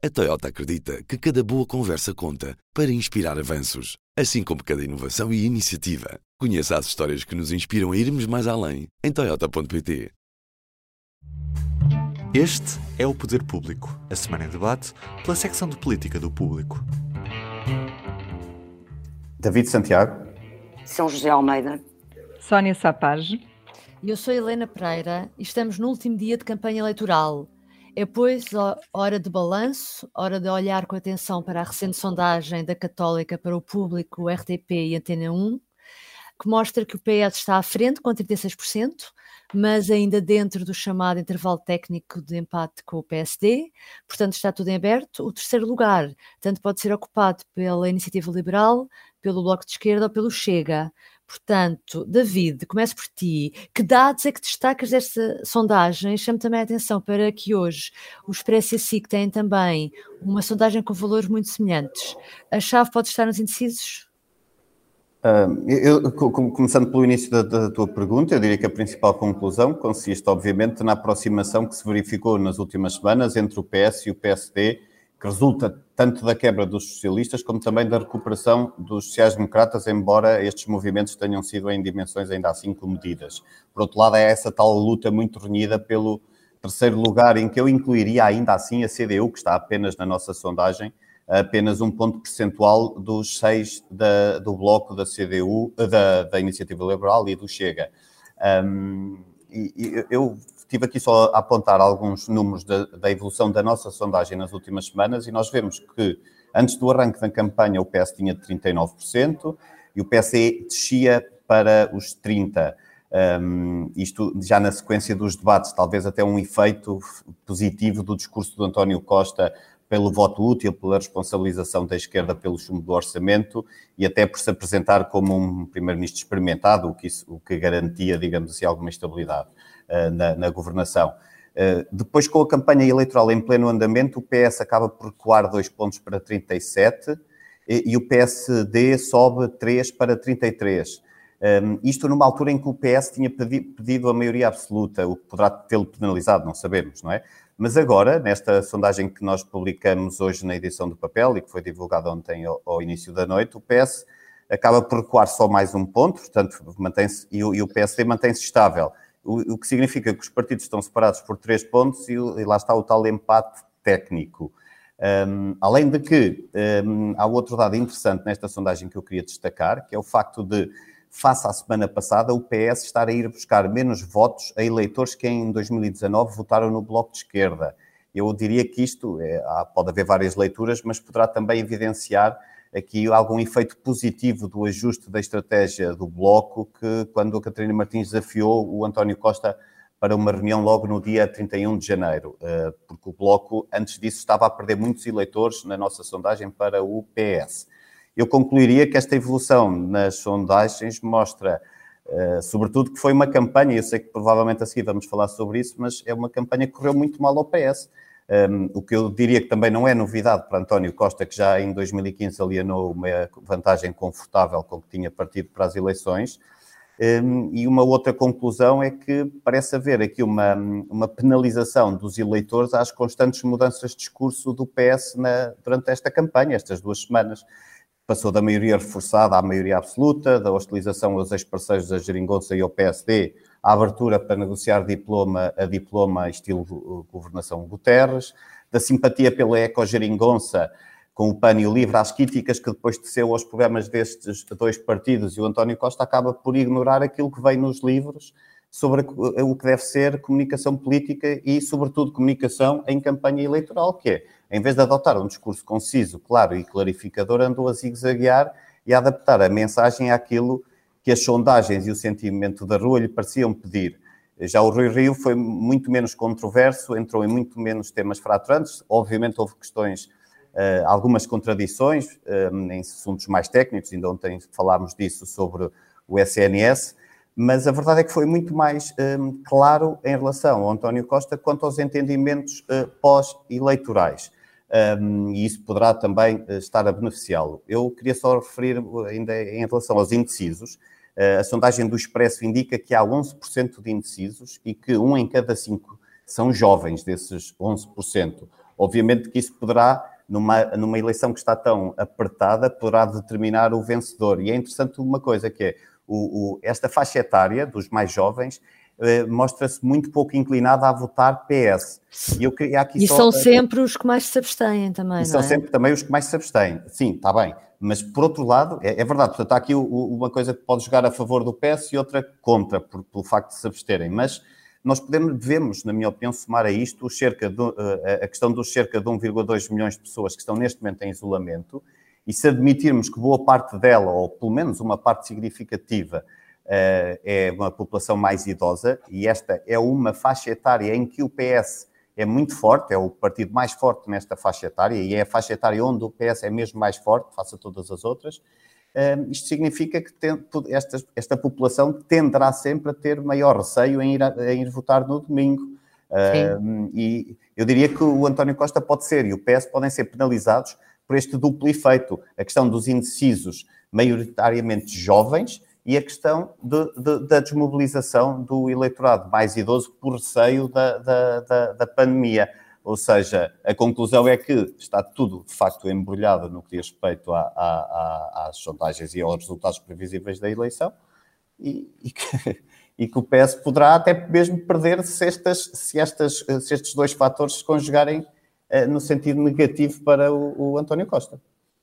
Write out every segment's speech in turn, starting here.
A Toyota acredita que cada boa conversa conta para inspirar avanços, assim como cada inovação e iniciativa. Conheça as histórias que nos inspiram a irmos mais além em Toyota.pt. Este é o Poder Público, a semana em debate pela secção de política do público. David Santiago. São José Almeida. Sónia Sapage. Eu sou Helena Pereira e estamos no último dia de campanha eleitoral. É, pois, hora de balanço, hora de olhar com atenção para a recente sondagem da Católica para o público, RTP e Antena 1, que mostra que o PS está à frente com 36%, mas ainda dentro do chamado intervalo técnico de empate com o PSD, portanto está tudo em aberto. O terceiro lugar tanto pode ser ocupado pela Iniciativa Liberal, pelo Bloco de Esquerda ou pelo Chega. Portanto, David, começo por ti. Que dados é que destacas desta sondagem? Chamo também a atenção para que hoje o Expresso e a SIC têm também uma sondagem com valores muito semelhantes. A chave pode estar nos indecisos? Eu, começando pelo início da, da, tua pergunta, eu diria que a principal conclusão consiste, obviamente, na aproximação que se verificou nas últimas semanas entre o PS e o PSD que resulta tanto da quebra dos socialistas como também da recuperação dos sociais-democratas, embora estes movimentos tenham sido em dimensões ainda assim comedidas. Por outro lado, é essa tal luta muito renhida pelo terceiro lugar, em que eu incluiria ainda assim a CDU, que está apenas na nossa sondagem, apenas um ponto percentual dos seis da, do bloco da CDU, da, da Iniciativa Liberal e do Chega. Um, e, e eu estive aqui só a apontar alguns números da, da, evolução da nossa sondagem nas últimas semanas e nós vemos que antes do arranque da campanha o PS tinha 39% e o PSE descia para os 30%. Um, isto já na sequência dos debates, talvez até um efeito positivo do discurso do António Costa pelo voto útil, pela responsabilização da esquerda pelo chumbo do orçamento e até por se apresentar como um primeiro-ministro experimentado, o que, isso, o que garantia, digamos assim, alguma estabilidade. Eh, na, na governação. Eh, depois, com a campanha eleitoral em pleno andamento, o PS acaba por recuar dois pontos para 37 e, o PSD sobe 3 para 33. Um, ehm, isto numa altura em que o PS tinha pedido a maioria absoluta, o que poderá tê-lo penalizado, não sabemos, não é? Mas agora, nesta sondagem que nós publicamos hoje na edição do papel e que foi divulgada ontem ao, ao início da noite, o PS acaba por recuar só mais um ponto, portanto, mantém-se, e, e o PSD mantém-se estável o, que significa que os partidos estão separados por três pontos e, e lá está o tal empate técnico. Um, além de que um, há outro dado interessante nesta sondagem que eu queria destacar, que é o facto de, face à semana passada, o PS estar a ir buscar menos votos a eleitores que em 2019 votaram no Bloco de Esquerda. Eu diria que isto, é, pode haver várias leituras, mas poderá também evidenciar aqui algum efeito positivo do ajuste da estratégia do Bloco, que quando a Catarina Martins desafiou o António Costa para uma reunião logo no dia 31 de janeiro, eh, porque o Bloco, antes disso, estava a perder muitos eleitores na nossa sondagem para o PS. Eu concluiria que esta evolução nas sondagens mostra, eh, sobretudo, que foi uma campanha, eu sei que provavelmente a seguir vamos falar sobre isso, mas é uma campanha que correu muito mal ao PS um, o que eu diria que também não é novidade para António Costa, que já em 2015 alienou uma vantagem confortável com que tinha partido para as eleições. Um, e uma outra conclusão é que parece haver aqui uma, uma penalização dos eleitores às constantes mudanças de discurso do PS na, durante esta campanha, estas duas semanas. Passou da maioria reforçada à maioria absoluta, da hostilização aos ex-parceiros da Geringonça e ao PSD a abertura para negociar diploma a diploma estilo governação Guterres, da simpatia pela ecogeringonça com o PAN e o LIVRE, às críticas que depois teceu aos programas destes dois partidos, e o António Costa acaba por ignorar aquilo que vem nos livros sobre o que deve ser comunicação política e, sobretudo, comunicação em campanha eleitoral, que é, em vez de adotar um discurso conciso, claro e clarificador, andou a zigue-zaguear e a adaptar a mensagem àquilo que as sondagens e o sentimento da rua lhe pareciam pedir. Já o Rui Rio foi muito menos controverso, entrou em muito menos temas fraturantes. Obviamente houve questões, eh, algumas contradições eh, em assuntos mais técnicos, ainda ontem falámos disso sobre o SNS, mas a verdade é que foi muito mais eh, claro em relação ao António Costa quanto aos entendimentos pós-eleitorais. E isso poderá também estar a beneficiá-lo. Eu queria só referir ainda em relação aos indecisos, a sondagem do Expresso indica que há 11% de indecisos e que um em cada cinco são jovens desses 11%. Obviamente que isso poderá, numa, numa eleição que está tão apertada, poderá determinar o vencedor. E é interessante uma coisa que é, o, o, esta faixa etária dos mais jovens eh, mostra-se muito pouco inclinada a votar PS. E, eu, aqui e só, são sempre os que mais se abstêm também, São é? sempre também os que mais se abstêm. Sim, está bem. Mas, por outro lado, é, é verdade, portanto, há aqui o, uma coisa que pode jogar a favor do PS e outra contra, por, pelo facto de se absterem. Mas nós podemos, devemos, na minha opinião, somar a isto cerca de, eh, a questão dos cerca de 1,2 milhões de pessoas que estão neste momento em isolamento, e se admitirmos que boa parte dela, ou pelo menos uma parte significativa, eh, é uma população mais idosa, e esta é uma faixa etária em que o PS é muito forte, é o partido mais forte nesta faixa etária, e é a faixa etária onde o PS é mesmo mais forte, face a todas as outras. isto significa que tem, esta, esta, população tenderá sempre a ter maior receio em ir, a, em ir votar no domingo. e eu diria que o António Costa pode ser e o PS podem ser penalizados por este duplo efeito. A questão dos indecisos, maioritariamente jovens, e a questão de, de, da desmobilização do eleitorado mais idoso por receio da, da, da, da, pandemia. Ou seja, a conclusão é que está tudo, de facto, embrulhado no que diz respeito a, a, a, às sondagens e aos resultados previsíveis da eleição e, e, que, e, que, o PS poderá até mesmo perder se, estas, se, estas, se estes dois fatores se conjugarem eh, no sentido negativo para o, o António Costa.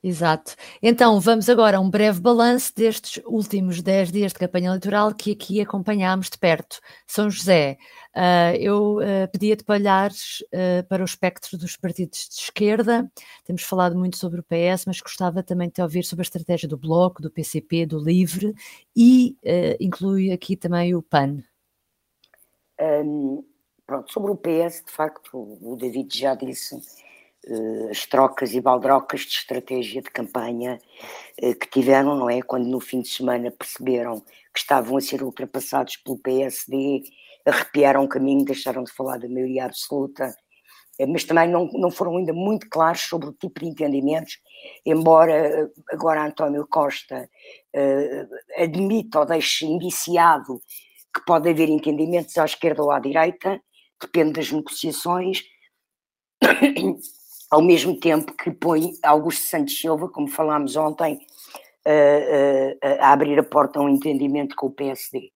Exato. Então, vamos agora a um breve balanço destes últimos 10 dias de campanha eleitoral que aqui acompanhámos de perto. São José, uh, eu uh, pedia-te para olhares uh, para o espectro dos partidos de esquerda. Temos falado muito sobre o PS, mas gostava também de te ouvir sobre a estratégia do Bloco, do PCP, do LIVRE e inclui aqui também o PAN. Um, pronto, sobre o PS, de facto, o David já disse as trocas e baldrocas de estratégia de campanha eh, que tiveram, não é? Quando no fim de semana perceberam que estavam a ser ultrapassados pelo PSD, arrepiaram o caminho, deixaram de falar da maioria absoluta, eh, mas também não, não foram ainda muito claros sobre o tipo de entendimentos, embora agora António Costa uh, admita ou deixe indiciado que pode haver entendimentos à esquerda ou à direita, depende das negociações ao mesmo tempo que põe Augusto Santos Silva, como falámos ontem, a abrir a porta a um entendimento com o PSD.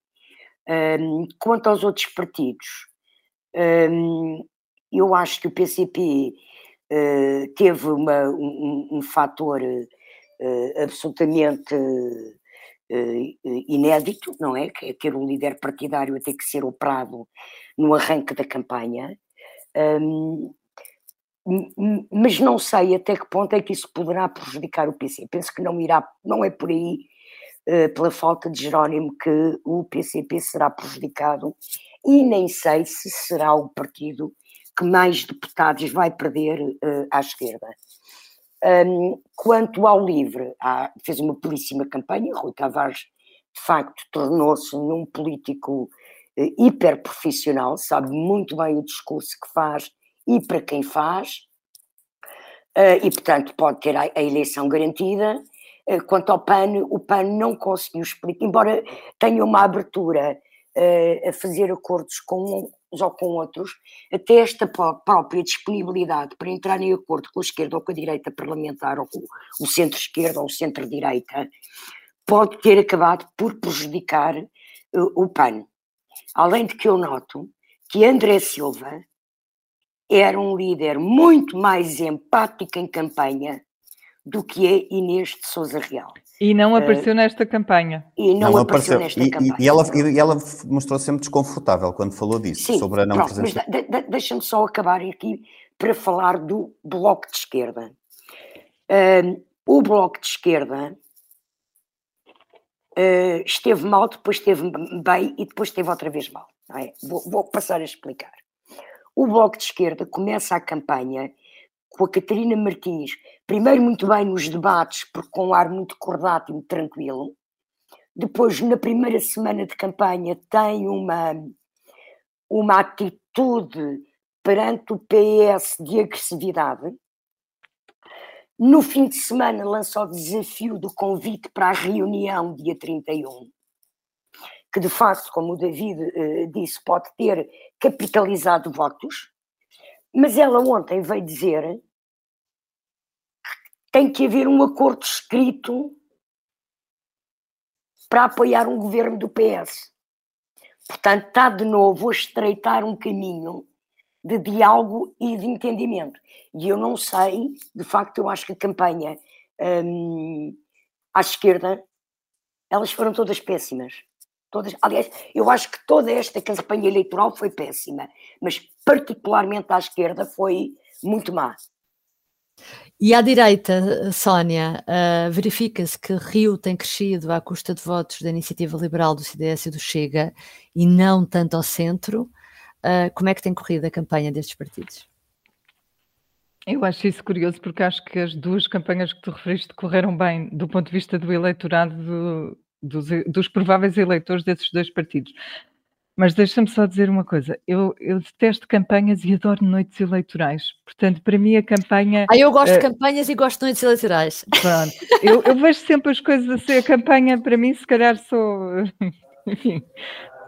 quanto aos outros partidos, eu acho que o PCP eh, teve uma, um, um fator eh, absolutamente eh, inédito, não é? Que é ter um líder partidário a ter que ser operado no arranque da campanha. Um, mas não sei até que ponto é que isso poderá prejudicar o PC. Penso que não irá, não é por aí, uh, pela falta de Jerónimo, que o PCP será prejudicado e nem sei se será o partido que mais deputados vai perder uh, à esquerda. Quanto ao LIVRE, fez uma belíssima campanha, Rui Tavares, de facto, tornou-se um político uh, hiper profissional, sabe muito bem o discurso que faz e para quem faz, uh, e portanto pode ter a, eleição garantida. Uh, quanto ao PAN, o PAN não conseguiu explicar, embora tenha uma abertura uh, a fazer acordos com uns ou com outros, até esta própria disponibilidade para entrar em acordo com a esquerda ou com a direita parlamentar, ou com o centro-esquerda ou o centro-direita, pode ter acabado por prejudicar o PAN. Além de que eu noto que André Silva era um líder muito mais empático em campanha do que é Inês de Souza Real. E não apareceu uh, nesta campanha. E não, não apareceu, apareceu, nesta e, campanha. E ela, e ela mostrou -se sempre desconfortável quando falou disso, Sim, sobre a não pronto, presença. De, de, deixa-me só acabar aqui para falar do Bloco de Esquerda. Uh, o Bloco de Esquerda uh, esteve mal, depois esteve bem e depois esteve outra vez mal. É? Vou, vou passar a explicar. O Bloco de Esquerda começa a campanha com a Catarina Martins, primeiro muito bem nos debates, porque com um ar muito cordato e muito tranquilo. Depois, na primeira semana de campanha, tem uma, uma atitude perante o PS de agressividade. No fim de semana, lança o desafio do convite para a reunião, dia 31 que de facto, como o David uh, disse, pode ter capitalizado votos. mas ela ontem veio dizer que tem que haver um acordo escrito para apoiar um governo do PS. Portanto, está de novo a estreitar um caminho de diálogo e de entendimento. E eu não sei, de facto, eu acho que a campanha hum, à esquerda, elas foram todas péssimas. Todas, aliás, eu acho que toda esta campanha eleitoral foi péssima, mas particularmente à esquerda foi muito má. E à direita, Sónia, uh, verifica-se que Rio tem crescido à custa de votos da Iniciativa Liberal do CDS e do Chega e não tanto ao centro. Uh, como é que tem corrido a campanha destes partidos? Eu acho isso curioso porque acho que as duas campanhas que tu referiste correram bem do ponto de vista do eleitorado do, dos, dos prováveis eleitores desses dois partidos. Mas deixa-me só dizer uma coisa: eu, eu, detesto campanhas e adoro noites eleitorais. Portanto, para mim a campanha. Ah, eu gosto uh, de campanhas e gosto de noites eleitorais. Pronto. eu, eu, vejo sempre as coisas assim. A campanha, para mim, se calhar sou. Enfim,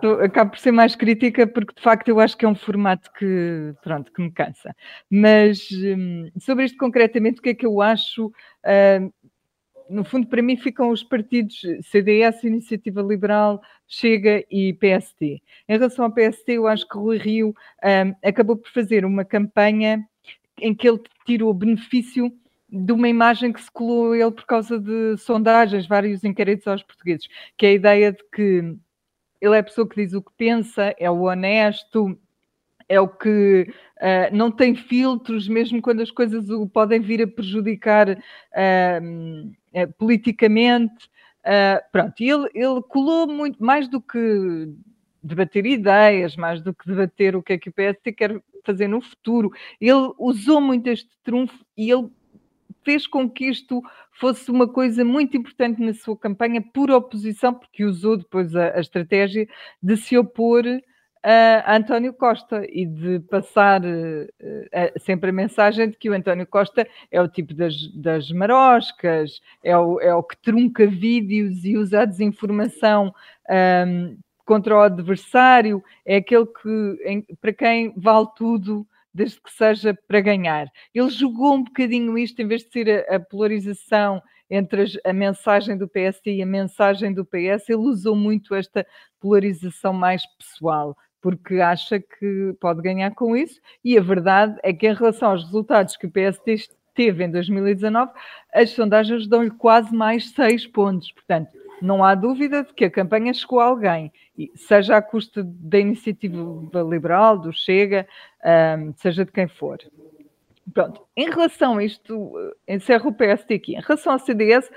sou, acabo por ser mais crítica porque de facto eu acho que é um formato que, pronto, que me cansa. Mas um, sobre isto concretamente, o que é que eu acho? Uh, no fundo, para mim, ficam os partidos CDS, Iniciativa Liberal, Chega e PST. Em relação ao PST, eu acho que Rui Rio um, acabou por fazer uma campanha em que ele tirou benefício de uma imagem que se colou ele por causa de sondagens, vários inquéritos aos portugueses, que é a ideia de que ele é a pessoa que diz o que pensa, é o honesto, é o que uh, não tem filtros, mesmo quando as coisas o podem vir a prejudicar uh, uh, politicamente. pronto, e ele, ele colou muito mais do que debater ideias, mais do que debater o que é que o PSD quer fazer no futuro. Ele usou muito este trunfo e ele fez com que isto fosse uma coisa muito importante na sua campanha por oposição, porque usou depois a, a estratégia de se opor a António Costa e de passar uh, sempre a mensagem de que o António Costa é o tipo das, das maroscas, é o, é o que trunca vídeos e usa a desinformação um, contra o adversário, é aquele que, em, para quem vale tudo desde que seja para ganhar. Ele jogou um bocadinho isto, em vez de ser a, a polarização entre as, a mensagem do PSD e a mensagem do PS, ele usou muito esta polarização mais pessoal porque acha que pode ganhar com isso, e a verdade é que, em relação aos resultados que o PSD teve em 2019, as sondagens dão-lhe quase mais seis pontos. Portanto, não há dúvida de que a campanha chegou a alguém, seja à custa da iniciativa liberal, do Chega, seja de quem for. Pronto, em relação a isto, encerro o PSD aqui. Em relação ao CDS,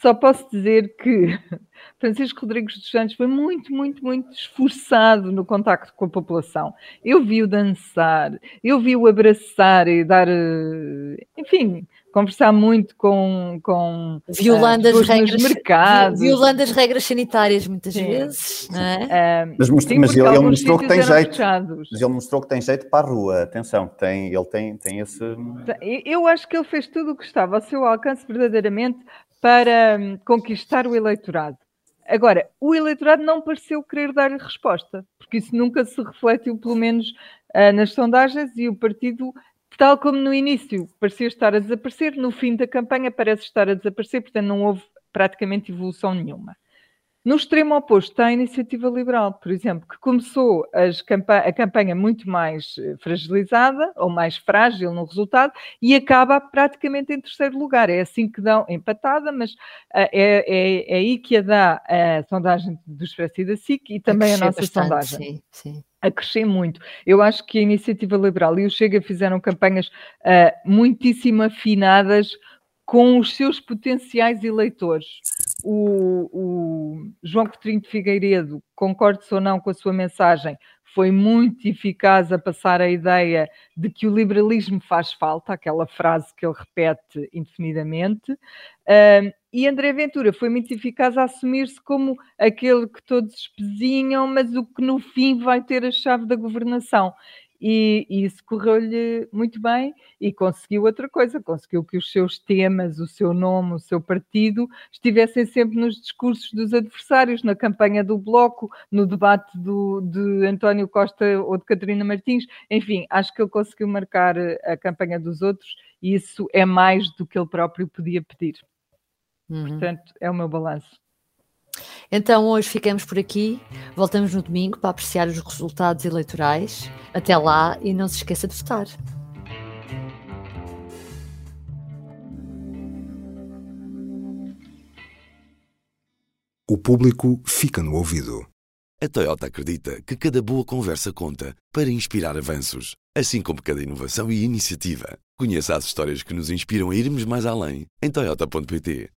só posso dizer que Francisco Rodrigues dos Santos foi muito, muito, muito esforçado no contacto com a população. Eu vi-o dançar, eu vi-o abraçar e dar, eh, enfim, conversar muito com, com violando uh, as regras mercados. violando as regras sanitárias muitas sim, vezes não é? Uh, mas, sim, mas ele, ele mostrou que tem jeito fechados. mas ele mostrou que tem jeito para a rua atenção tem ele tem tem esse eu acho que ele fez tudo o que estava ao seu alcance verdadeiramente para hum, conquistar o eleitorado. Agora, o eleitorado não pareceu querer dar-lhe resposta, porque isso nunca se refletiu, pelo menos uh, nas sondagens, e o partido, tal como no início, parecia estar a desaparecer, no fim da campanha parece estar a desaparecer, portanto não houve praticamente evolução nenhuma. No extremo oposto está a iniciativa liberal, por exemplo, que começou a campanha muito mais eh, fragilizada ou mais frágil no resultado e acaba praticamente em terceiro lugar. É assim que dão empatada, mas uh, é, é, é, aí que a dá a sondagem do Expresso e da SIC e também a, a nossa bastante, sondagem. Sim, sim a crescer muito. Eu acho que a Iniciativa Liberal e o Chega fizeram campanhas uh, muitíssimo afinadas com os seus potenciais eleitores o, o João Coutinho de Figueiredo, concorde-se ou não com a sua mensagem, foi muito eficaz a passar a ideia de que o liberalismo faz falta, aquela frase que ele repete indefinidamente. E André Ventura foi muito eficaz a assumir-se como aquele que todos espezinham, mas o que no fim vai ter a chave da governação. E, e isso correu-lhe muito bem e conseguiu outra coisa, conseguiu que os seus temas, o seu nome, o seu partido estivessem sempre nos discursos dos adversários, na campanha do Bloco, no debate do, de António Costa ou de Catarina Martins, enfim, acho que ele conseguiu marcar a campanha dos outros e isso é mais do que ele próprio podia pedir. Uhum. Portanto, é o meu balanço. Então hoje ficamos por aqui. Voltamos no domingo para apreciar os resultados eleitorais. Até lá e não se esqueça de votar. O público fica no ouvido. A Toyota acredita que cada boa conversa conta para inspirar avanços, assim como cada inovação e iniciativa. Conheça as histórias que nos inspiram a irmos mais além em Toyota.pt.